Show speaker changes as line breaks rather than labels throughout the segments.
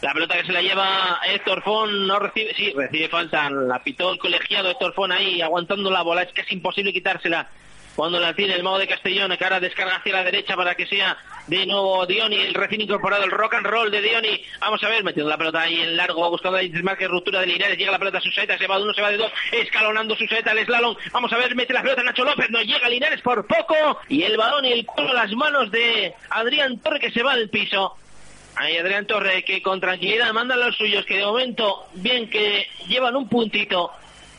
La pelota que se la lleva Héctor Fon no recibe, sí, recibe falta. La pitó el colegiado Héctor Fon ahí aguantando la bola. Es que es imposible quitársela cuando la tiene el mago de Castellón, cara descarga hacia la derecha para que sea de nuevo Dioni, el recién incorporado, el rock and roll de Dioni. Vamos a ver, metiendo la pelota ahí en largo, buscando ahí que ruptura de Linares, llega la pelota a Suseta, se va de uno, se va de dos, escalonando Suseta, el slalom. Vamos a ver, mete la pelota Nacho López, no llega Linares por poco, y el balón y el culo las manos de Adrián Torre que se va al piso. Ahí Adrián Torre que con tranquilidad manda a los suyos, que de momento, bien que llevan un puntito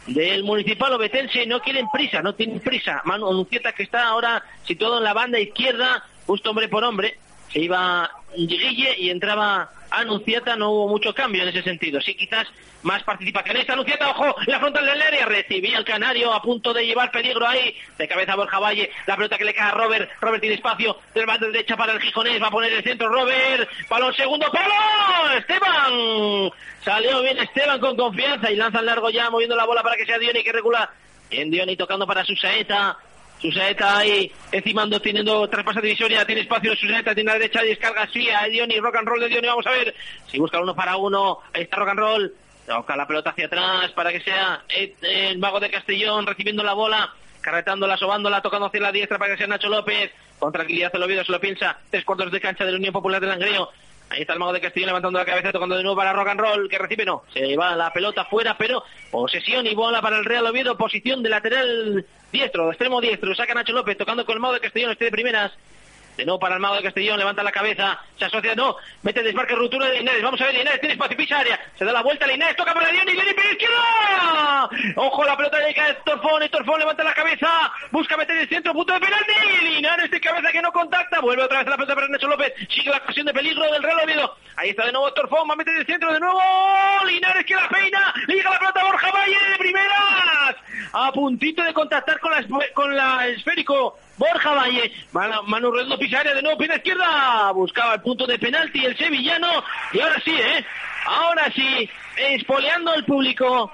del Municipal Obetense, no quieren prisa, no tienen prisa. Manu Anuncieta que está ahora situado en la banda izquierda, justo hombre por hombre, se iba Guille y entraba Anunciata, no hubo mucho cambio en ese sentido. Sí, quizás más participación. Esta Anunciata, ojo, la frontal del área, recibía el canario a punto de llevar peligro ahí. De cabeza Borja Valle, la pelota que le cae a Robert. Robert tiene espacio, del banda derecha para el Gijonés, va a poner el centro Robert. Balón segundo, palo. Esteban. Salió bien Esteban con confianza y lanza el largo ya, moviendo la bola para que sea Dioni que regula. Bien Dioni tocando para su saeta. Susaeta ahí encimando, teniendo traspasa divisoria, tiene espacio Susaeta, tiene la derecha, descarga así a Dioni, rock and roll de Dioni, vamos a ver. Si busca uno para uno, ahí está rock and roll, toca la pelota hacia atrás para que sea el mago de Castellón recibiendo la bola, carretándola, sobándola, tocando hacia la diestra para que sea Nacho López, con tranquilidad el Oviedo se lo piensa, tres cuartos de cancha de la Unión Popular de Langreo, Ahí está el mago de Castellón levantando la cabeza, tocando de nuevo para rock and roll, que recibe, no, se va la pelota fuera, pero posesión y bola para el Real Oviedo, posición de lateral diestro, extremo diestro, saca Nacho López, tocando con el mago de Castellón, este de primeras, de nuevo para el mago de Castellón, levanta la cabeza, se asocia, no, mete desmarque, ruptura de Linares, vamos a ver, Linares tiene espacio, pisa se da la vuelta, Linares toca para Dion y viene ojo la pelota llega a Torfón, Torfón levanta la cabeza, busca meter el centro, punto de penalti, Linares de cabeza que no contacta, vuelve otra vez la pelota para Nacho López, sigue la ocasión de peligro del Real Oviedo, ahí está de nuevo Torfón, va a meter el centro de nuevo, Linares que la peina, le llega la pelota Borja Valle de primeras, a puntito de contactar con la, con la esférico, Borja Valle, Manu Redondo Pisaria de nuevo, pierna izquierda, buscaba el punto de penalti el sevillano, y ahora sí, ¿eh? Ahora sí, espoleando al público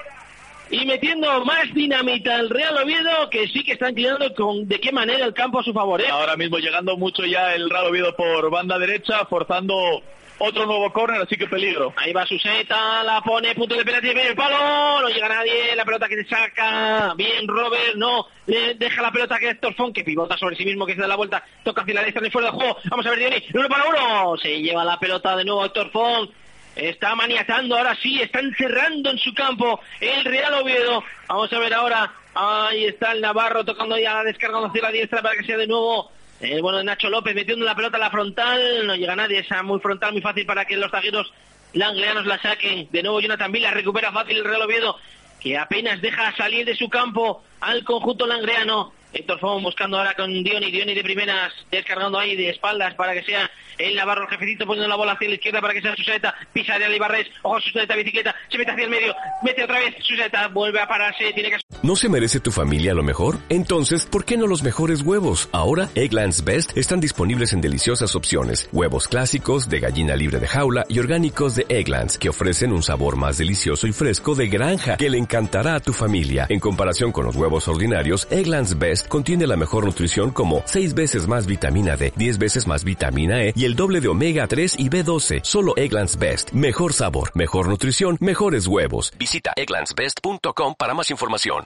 y metiendo más dinamita al Real Oviedo, que sí que está inclinando con de qué manera el campo a su favor. ¿eh?
Ahora mismo llegando mucho ya el Real Oviedo por banda derecha, forzando otro nuevo córner, así que peligro.
Ahí va Suseta, la pone, punto de penalti, viene el palo, no llega nadie, la pelota que se saca, bien Robert, no, le deja la pelota que Héctor Fon, que pivota sobre sí mismo, que se da la vuelta, toca hacia la derecha, en fuera de juego, vamos a ver, Diony, uno para uno, se lleva la pelota de nuevo Héctor Fon, está maniatando, ahora sí, está encerrando en su campo el Real Oviedo, vamos a ver ahora, ahí está el Navarro tocando ya, descargando hacia la diestra para que sea de nuevo el bueno de Nacho López metiendo la pelota a la frontal, no llega nadie, esa muy frontal, muy fácil para que los zagueros langleanos la saquen. De nuevo Jonathan Vila recupera fácil el Real Oviedo, que apenas deja salir de su campo al conjunto langreano. Héctor Fon buscando ahora con Dioni, Dioni de primeras, descargando ahí de espaldas para que sea el Navarro, el jefecito poniendo la bola hacia la izquierda para que sea Suseta, pisa de Alibarres, ojo Suseta, bicicleta, se mete hacia el medio, mete otra vez Suseta, vuelve a pararse, tiene que...
¿No se merece tu familia lo mejor? Entonces, ¿por qué no los mejores huevos? Ahora, Egglands Best están disponibles en deliciosas opciones. Huevos clásicos, de gallina libre de jaula y orgánicos de Egglands, que ofrecen un sabor más delicioso y fresco de granja, que le encantará a tu familia. En comparación con los huevos ordinarios, Egglands Best contiene la mejor nutrición como 6 veces más vitamina D, 10 veces más vitamina E y el doble de omega 3 y B12. Solo Egglands Best. Mejor sabor, mejor nutrición, mejores huevos. Visita egglandsbest.com para más información.